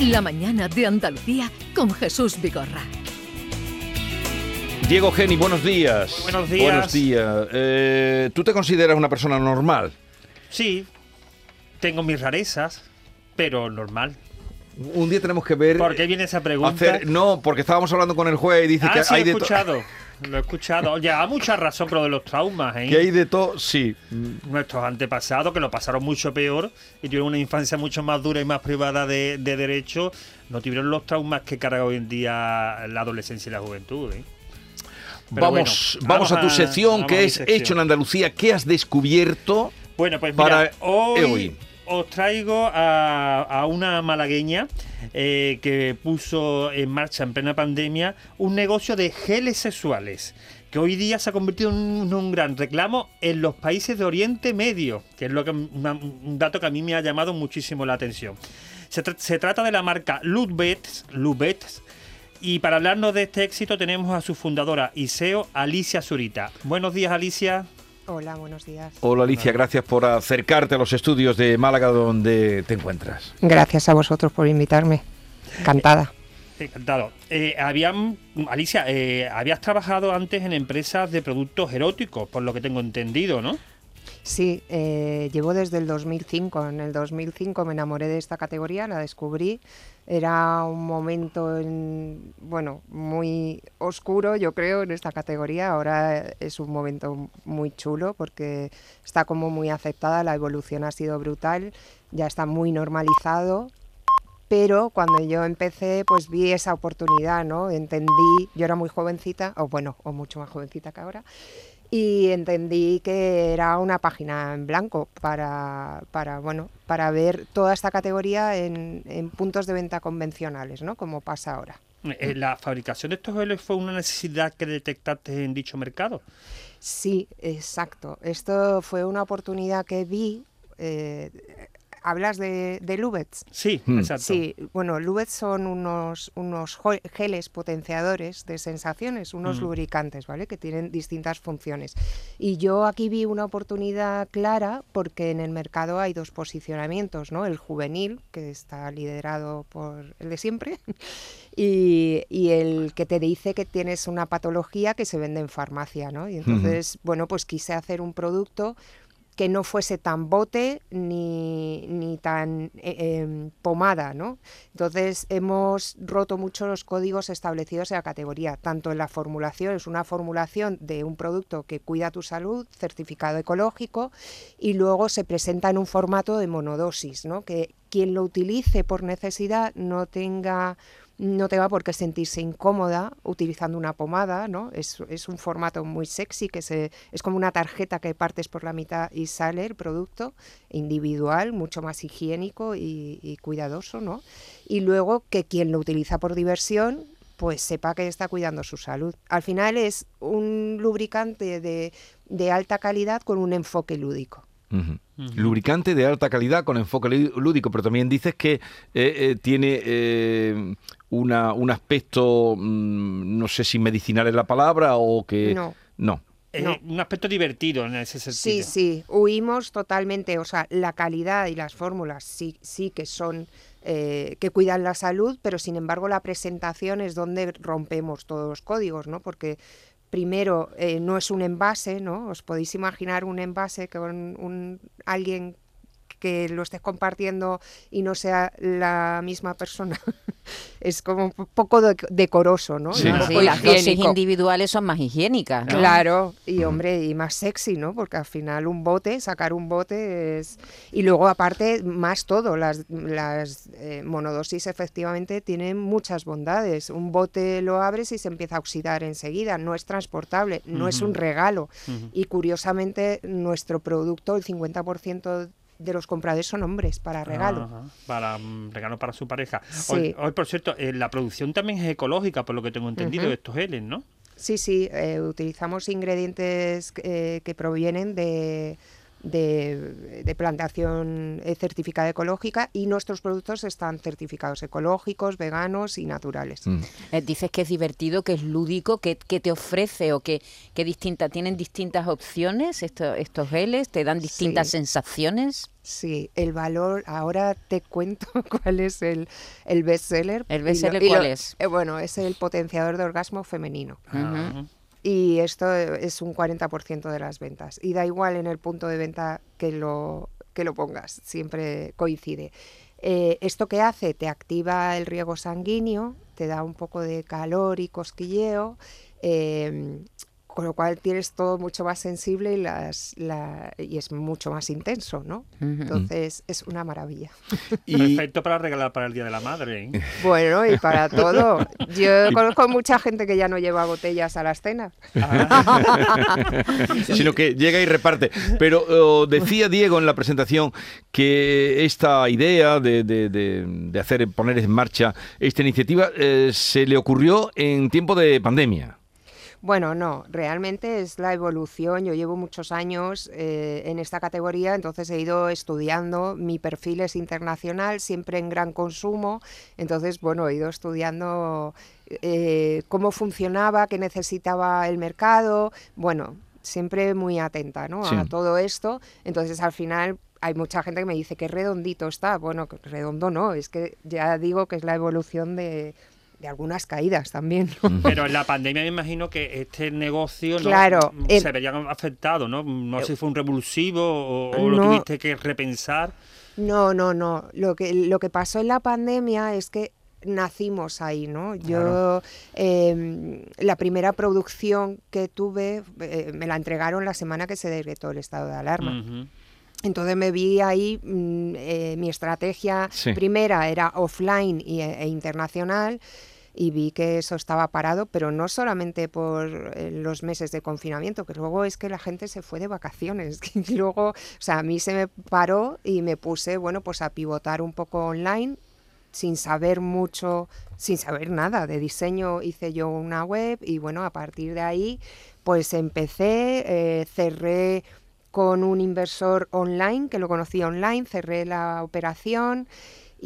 La mañana de Andalucía con Jesús Vigorra. Diego Geni, buenos días. Buenos días. Buenos días. Eh, ¿Tú te consideras una persona normal? Sí, tengo mis rarezas, pero normal. Un día tenemos que ver. ¿Por qué viene esa pregunta? hacer- no, porque estábamos hablando con el juez y dice ah, que sí, hay he escuchado. Lo he escuchado. Ya, mucha razón con lo de los traumas, ¿eh? Que hay de todo, sí. Nuestros antepasados, que lo pasaron mucho peor y tuvieron una infancia mucho más dura y más privada de, de derecho, no tuvieron los traumas que carga hoy en día la adolescencia y la juventud, ¿eh? Vamos, bueno, vamos, a tu sección a que es sección. Hecho en Andalucía. ¿Qué has descubierto? Bueno, pues para mira, hoy, hoy. Os traigo a, una malagueña eh, que puso en marcha en plena pandemia un negocio de geles sexuales que hoy día se ha convertido en un, gran reclamo en los países de Oriente Medio, que es lo que, un dato que a mí me ha llamado muchísimo la atención. Se, tra- se trata de la marca Lubets, y para hablarnos de este éxito tenemos a su fundadora y CEO, Alicia Zurita. Buenos días, Alicia. Hola, buenos días. Hola Alicia, gracias por acercarte a los estudios de Málaga donde te encuentras. Gracias a vosotros por invitarme. Encantada. Encantado. Eh, habían, Alicia, eh, habías trabajado antes en empresas de productos eróticos, por lo que tengo entendido, ¿no? Sí, eh, llevo desde el 2005. En el 2005 me enamoré de esta categoría, la descubrí. Era un momento, en- bueno, muy oscuro, yo creo, en esta categoría. Ahora es un momento muy chulo porque está como muy aceptada, la evolución ha sido brutal, ya está muy normalizado. Pero cuando yo empecé, pues vi esa oportunidad, ¿no? Entendí, yo era muy jovencita, o bueno, o mucho más jovencita que ahora, y entendí que era una página en blanco para, para, bueno, para ver toda esta categoría en, en puntos de venta convencionales, ¿no? Como pasa ahora. Eh, ¿La fabricación de estos geles fue una necesidad que detectaste en dicho mercado? Sí, exacto. Esto fue una oportunidad que vi. eh, ¿Hablas de, de Lubets? Sí, Hmm. exacto. Sí, bueno, Lubets son unos, unos geles potenciadores de sensaciones, unos Mm. lubricantes, ¿vale? Que tienen distintas funciones. Y yo aquí vi una oportunidad clara porque en el mercado hay dos posicionamientos, ¿no? El juvenil, que está liderado por el de siempre, y, y el que te dice que tienes una patología que se vende en farmacia, ¿no? Y entonces, bueno, pues quise hacer un producto que no fuese tan bote ni, ni tan eh, em, pomada, ¿no? Entonces hemos roto mucho los códigos establecidos en la categoría, tanto en la formulación, es una formulación de un producto que cuida tu salud, certificado ecológico, y luego se presenta en un formato de monodosis, ¿no? Que quien lo utilice por necesidad no tenga no tenga por qué sentirse incómoda utilizando una pomada, ¿no? Es, es un formato muy sexy que se, es como una tarjeta que partes por la mitad y sale el producto individual, mucho más higiénico y, y cuidadoso, ¿no? Y luego que quien lo utiliza por diversión pues sepa que está cuidando su salud. Al final es un lubricante de, de alta calidad con un enfoque lúdico. Lubricante de alta calidad con enfoque lú- lúdico, pero también dices que eh, eh, tiene eh, una, un aspecto, mm, no sé si medicinal es la palabra o que... No. No. Eh, No. Un aspecto divertido en ese Sí, sentido. sí, huimos totalmente, o sea, la calidad y las fórmulas sí, sí que son, eh, que cuidan la salud, pero sin embargo la presentación es donde rompemos todos los códigos, ¿no? Porque primero eh, no es un envase, ¿no? Os podéis imaginar un envase con un, alguien que lo estés compartiendo y no sea la misma persona. es como un poco de- decoroso, ¿no? Sí. Sí, las dosis individuales son más higiénicas. ¿no? Claro, y hombre, y más sexy, ¿no? Porque al final un bote, sacar un bote es... Y luego aparte, más todo, las, las eh, monodosis efectivamente tienen muchas bondades. Un bote lo abres y se empieza a oxidar enseguida, no es transportable, no es un regalo. Ujú. Y curiosamente, nuestro producto, el 50% de los compradores son hombres para regalo. Ajá, para mm, regalo para su pareja. Sí. Hoy, hoy, por cierto, eh, la producción también es ecológica, por lo que tengo entendido, de estos geles, ¿no? Sí, sí, eh, utilizamos ingredientes eh, que provienen de, de, de plantación eh, certificada ecológica y nuestros productos están certificados ecológicos, veganos y naturales. Mm. Eh, dices que es divertido, que es lúdico, que, que te ofrece o que, que distinta, tienen distintas opciones esto- estos geles, te dan distintas Sí. sensaciones. Sí, el valor, ahora te cuento cuál es el, el bestseller. ¿El bestseller lo- cuál es? eh, bueno, es el potenciador de orgasmo femenino. Ujú. Y esto es un 40% de las ventas. Y da igual en el punto de venta que lo, que lo pongas, siempre coincide. Eh, ¿Esto que hace? Te activa el riego sanguíneo, te da un poco de calor y cosquilleo, eh, con lo cual tienes todo mucho más sensible y, las, la- y es mucho más intenso, ¿no? Entonces es una maravilla. Y, Perfecto para regalar para el Día de la Madre. ¿eh? Bueno, y para todo. Yo conozco mucha gente que ya no lleva botellas a las cenas. sino que llega y reparte. Pero oh, decía Diego en la presentación que esta idea de, de- de- de hacer poner en marcha esta iniciativa eh, se le ocurrió en tiempo de pandemia. Bueno, no, realmente es la evolución. Yo llevo muchos años eh, en esta categoría, entonces he ido estudiando. Mi perfil es internacional, siempre en gran consumo. Entonces, bueno, he ido estudiando eh, cómo funcionaba, qué necesitaba el mercado. Bueno, siempre muy atenta ¿no? Sí. a todo esto. Entonces, al final. Hay mucha gente que me dice que redondito está. Bueno, redondo no, es que ya digo que es la evolución de, de algunas caídas también. ¿no? Pero en la pandemia me imagino que este negocio ¿no? Claro, Mm, el- se vería afectado, ¿no? No sé si fue un revulsivo o, o lo No. tuviste que repensar. No, no, no. Lo que, lo que pasó en la pandemia es que nacimos ahí, ¿no? Yo, eh, la primera producción que tuve, eh, me la entregaron la semana que se decretó el estado de alarma. Ujú. Entonces me vi ahí, mm, eh, mi estrategia Sí. primera era offline y- e, internacional y vi que eso estaba parado, pero no solamente por eh, los meses de confinamiento, que luego es que la gente se fue de vacaciones, que luego, o sea, a mí se me paró y me puse, bueno, pues a pivotar un poco online sin saber mucho, sin saber nada. De diseño, hice yo una web y bueno, a partir de ahí pues empecé, eh, cerré con un inversor online, que lo conocía online, cerré la operación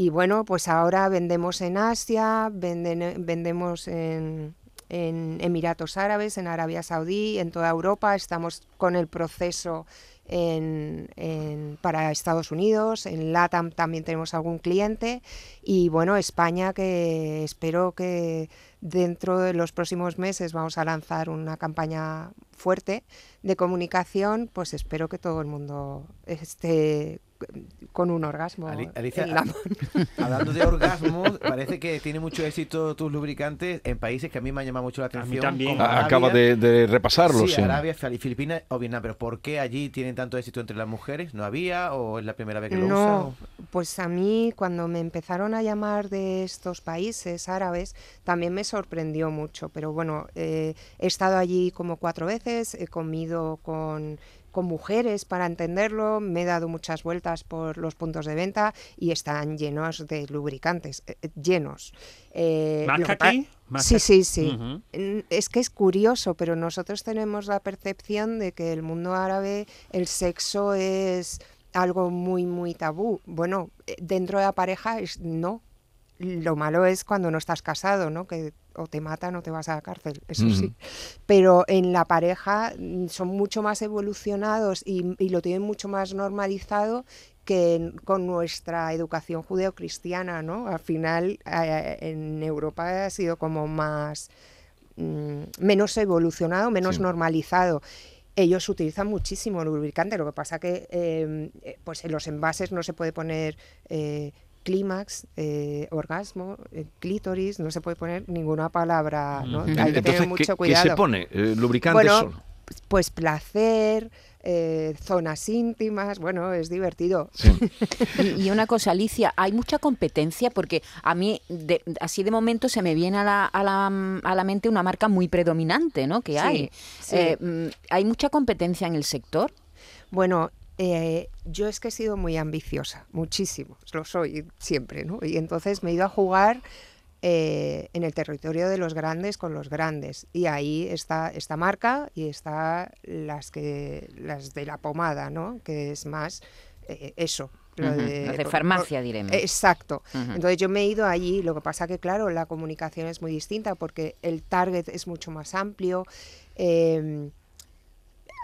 y bueno, pues ahora vendemos en Asia, venden- vendemos en, Emiratos Árabes, en Arabia Saudí, en toda Europa, estamos con el proceso en- para Estados Unidos, en LATAM también tenemos algún cliente y bueno, España que espero que dentro de los próximos meses vamos a lanzar una campaña fuerte de comunicación, pues espero que todo el mundo esté con un orgasmo Ali- Alicia, en la mano. Hablando de orgasmos, parece que tiene mucho éxito tus lubricantes en países que a mí me han llamado mucho la atención. también. como A- Arabia. Acaba de, de repasarlo, Sí, sí. Arabia, Fili- Filipinas o Vietnam. Pero ¿por qué allí tienen tanto éxito entre las mujeres? ¿No había o es la primera vez que lo usan? No, pues a mí cuando me empezaron a llamar de estos países árabes también me sorprendió mucho, pero bueno, eh, he estado allí como cuatro veces, he comido con, con mujeres para entenderlo, me he dado muchas vueltas por los puntos de venta y están llenos de lubricantes, eh, eh, llenos. Eh, ¿Más que aquí? Más Sí, sí, sí. Es que es curioso, pero nosotros tenemos la percepción de que el mundo árabe el sexo es algo muy, muy tabú. Bueno, dentro de la pareja es no. Lo malo es cuando no estás casado, ¿no? Que o te matan o te vas a la cárcel, eso sí. Pero en la pareja mm, son mucho más evolucionados y, y lo tienen mucho más normalizado que con nuestra educación judeocristiana, ¿no? Al final eh, en Europa ha sido como más mm, menos evolucionado, menos Sí. normalizado. Ellos utilizan muchísimo lubricante, lo que pasa que eh, eh, pues en los envases no se puede poner eh, clímax, eh, orgasmo, eh, clítoris, no se puede poner ninguna palabra, ¿no? Hay que Entonces, tener ¿qué, mucho qué cuidado. se pone? Eh, ¿Lubricante Bueno, solo? Pues placer, eh, zonas íntimas, bueno, es divertido. Sí. Y, y una cosa, Alicia, hay mucha competencia porque a mí, de- así de momento, se me viene a la, a la, a la mente una marca muy predominante, ¿no? Que Sí, hay. sí. Eh, mm, ¿Hay mucha competencia en el sector? Bueno, eh, yo es que he sido muy ambiciosa, muchísimo, lo soy siempre, ¿no? Y entonces me he ido a jugar eh, en el territorio de los grandes con los grandes. Y ahí está esta marca y está las que las de la pomada, ¿no? Que es más eh, eso. lo de- farmacia, por- diremos. Exacto. Entonces yo me he ido allí, lo que pasa que claro, la comunicación es muy distinta porque el target es mucho más amplio. eh,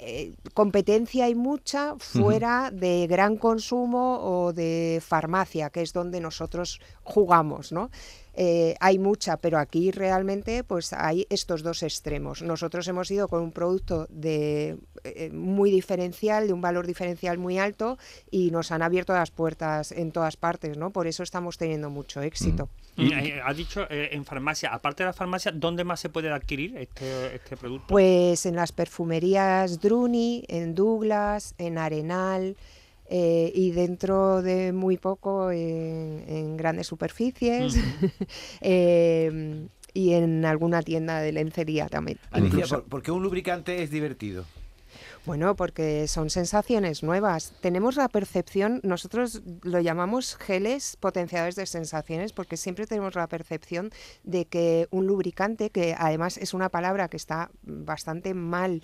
eh, competencia hay mucha fuera de gran consumo o de farmacia, que es donde nosotros jugamos, ¿no? Eh, hay mucha, pero aquí realmente pues hay estos dos extremos. Nosotros hemos ido con un producto de eh, muy diferencial, de un valor diferencial muy alto y nos han abierto las puertas en todas partes, ¿no? Por eso estamos teniendo mucho éxito. Mm, eh, ha dicho eh, en farmacia, aparte de la farmacia, ¿dónde más se puede adquirir este, este producto? Pues en las perfumerías Druni, en Douglas, en Arenal eh, y dentro de muy poco en, en grandes superficies eh, y en alguna tienda de lencería también. Alicia, incluso. ¿por, por qué un lubricante es divertido? Bueno, porque son sensaciones nuevas. Tenemos la percepción, nosotros lo llamamos geles potenciadores de sensaciones, porque siempre tenemos la percepción de que un lubricante, que además es una palabra que está bastante mal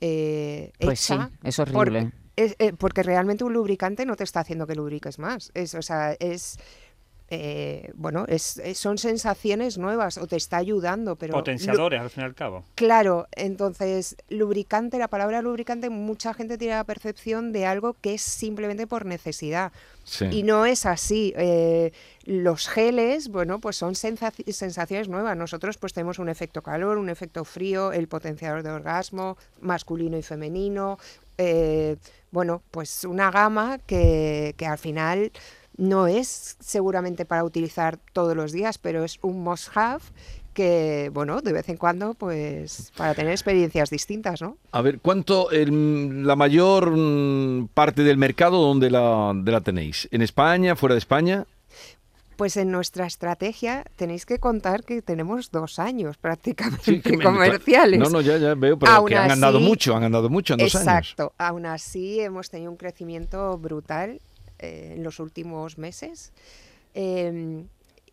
eh, Pues sí, es porque- horrible. es, eh, porque realmente un lubricante no te está haciendo que lubriques más. Es, o sea, es eh, bueno, es, es- son sensaciones nuevas o te está ayudando, pero Potenciadores, al fin y al cabo. Claro, entonces, lubricante, la palabra lubricante, mucha gente tiene la percepción de algo que es simplemente por necesidad. Sí. Y no es así. Eh, los geles, bueno, pues son sensaci- sensaciones nuevas. Nosotros pues tenemos un efecto calor, un efecto frío, el potenciador de orgasmo, masculino y femenino. eh, bueno, pues una gama que, que al final no es seguramente para utilizar todos los días, pero es un must-have que, bueno, de vez en cuando, pues para tener experiencias distintas, ¿no? A ver, ¿cuánto el- la mayor mm, parte del mercado donde la, de la tenéis? ¿En España, fuera de España? Pues en nuestra estrategia tenéis que contar que tenemos dos años prácticamente Sí, que me- comerciales. No, no, ya, ya veo, pero Aún que han andado mucho, han andado mucho en dos años. Exacto. Aún así hemos tenido un crecimiento brutal eh, en los últimos meses. Eh,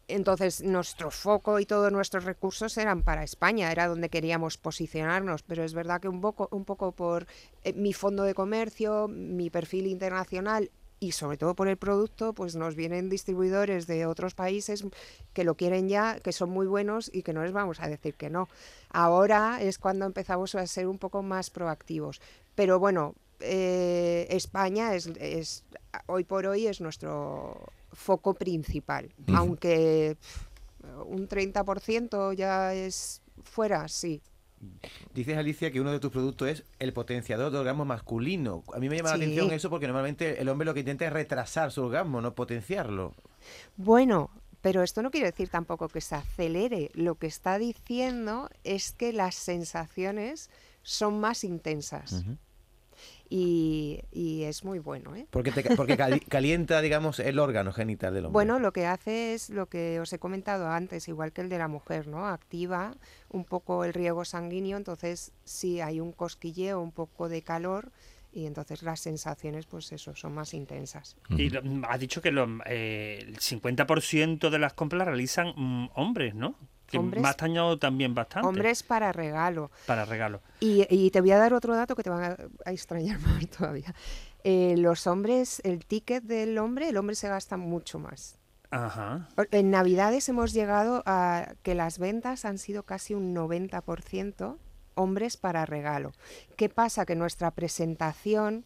entonces nuestro foco y todos nuestros recursos eran para España, era donde queríamos posicionarnos, pero es verdad que un poco, un poco por eh, mi fondo de comercio, mi perfil internacional y sobre todo por el producto, pues nos vienen distribuidores de otros países que lo quieren ya, que son muy buenos y que no les vamos a decir que no. Ahora es cuando empezamos a ser un poco más proactivos. Pero bueno, eh, España es, es hoy por hoy es nuestro foco principal, aunque un 30% ya es fuera, sí. Dices, Alicia, que uno de tus productos es el potenciador de orgasmo masculino. A mí me llama la atención eso porque normalmente el hombre lo que intenta es retrasar su orgasmo, no potenciarlo. Bueno, pero esto no quiere decir tampoco que se acelere. Lo que está diciendo es que las sensaciones son más intensas. Y, y es muy bueno. ¿eh? Porque, te- porque cali- calienta, digamos, el órgano genital del hombre. Bueno, lo que hace es lo que os he comentado antes, igual que el de la mujer, ¿no? Activa un poco el riego sanguíneo, entonces sí hay un cosquilleo, un poco de calor y entonces las sensaciones, pues eso, son más intensas. Y lo- mm, has dicho que lo- eh, el 50% de las compras las realizan mm, hombres, ¿no? Que Hombres. me ha extrañado también bastante. Hombres para regalo. Para regalo. Y, y te voy a dar otro dato que te va a, a extrañar más todavía. Eh, los hombres, el ticket del hombre, el hombre se gasta mucho más. Ajá. En Navidades hemos llegado a que las ventas han sido casi un 90% hombres para regalo. ¿Qué pasa? Que nuestra presentación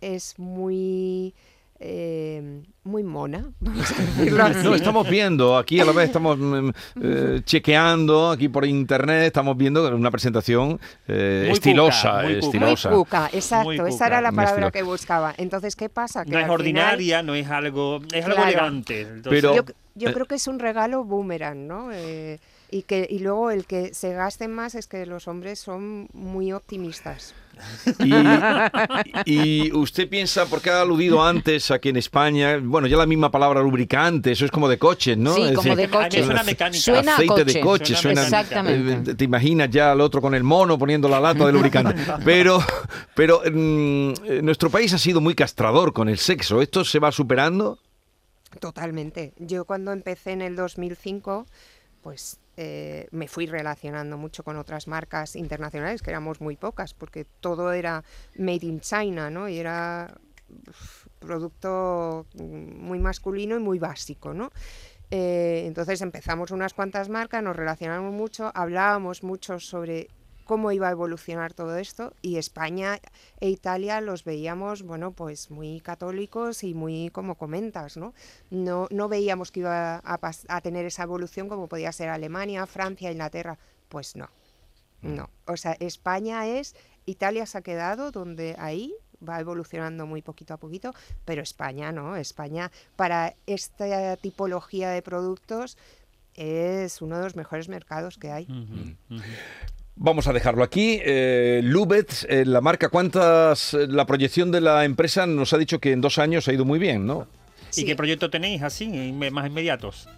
es muy, eh, muy mona, vamos a decirlo así. No, estamos viendo, aquí a la vez estamos mm, eh, chequeando, aquí por internet, estamos viendo una presentación eh, Muy estilosa, cuca, muy cuca. Muy estilosa. cuca, exacto, Muy esa era la palabra que buscaba. Entonces, ¿qué pasa? Que No es final- ordinaria, no es algo, es algo Claro. elegante. Entonces- Pero- yo, yo creo que es un regalo boomerang, ¿no? Y, que, y luego el que se gasten más es que los hombres son muy optimistas. Y, y usted piensa, porque ha aludido antes a que en España, bueno, ya la misma palabra lubricante, eso es como de coches, ¿no? Sí, Es como decir, de coche. suena mecánica. Suena aceite de coche. coche, Suena suena, Exactamente. eh, te imaginas ya al otro con el mono poniendo la lata de lubricante. Pero, pero mm, nuestro país ha sido muy castrador con el sexo. ¿Esto se va superando? Totalmente. Yo cuando empecé en el 2005, pues eh, me fui relacionando mucho con otras marcas internacionales, que éramos muy pocas, porque todo era made in China, ¿no? Y era uf, producto muy masculino y muy básico, ¿no? Eh, entonces empezamos unas cuantas marcas, nos relacionamos mucho, hablábamos mucho sobre cómo iba a evolucionar todo esto y España e Italia los veíamos, bueno, pues muy católicos y muy como comentas, ¿no? No, no veíamos que iba a, a tener esa evolución como podía ser Alemania, Francia, Inglaterra. Pues no, no. O sea, España es, Italia se ha quedado donde ahí va evolucionando muy poquito a poquito, pero España no, España para esta tipología de productos es uno de los mejores mercados que hay. Ujú. Vamos a dejarlo aquí. Eh, Lubet, eh, la marca, ¿cuántas? eh, La proyección de la empresa nos ha dicho que en dos años ha ido muy bien, ¿no? ¿Y qué proyecto tenéis así, más inmediatos?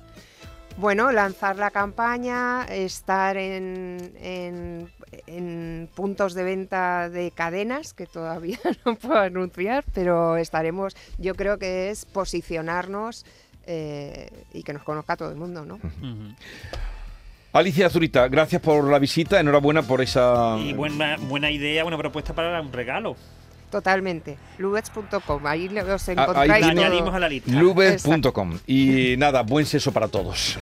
Bueno, lanzar la campaña, estar en, en- en puntos de venta de cadenas, que todavía no puedo anunciar, pero estaremos, yo creo que es posicionarnos eh, y que nos conozca todo el mundo, ¿no? Ujú. Alicia Zurita, gracias por la visita, enhorabuena por esa... Y buena, buena idea, buena propuesta para un regalo. Totalmente. Lubets.com, ahí los ahí encontráis todo. añadimos a la lista. Lubet.com. Y nada, buen seso para todos.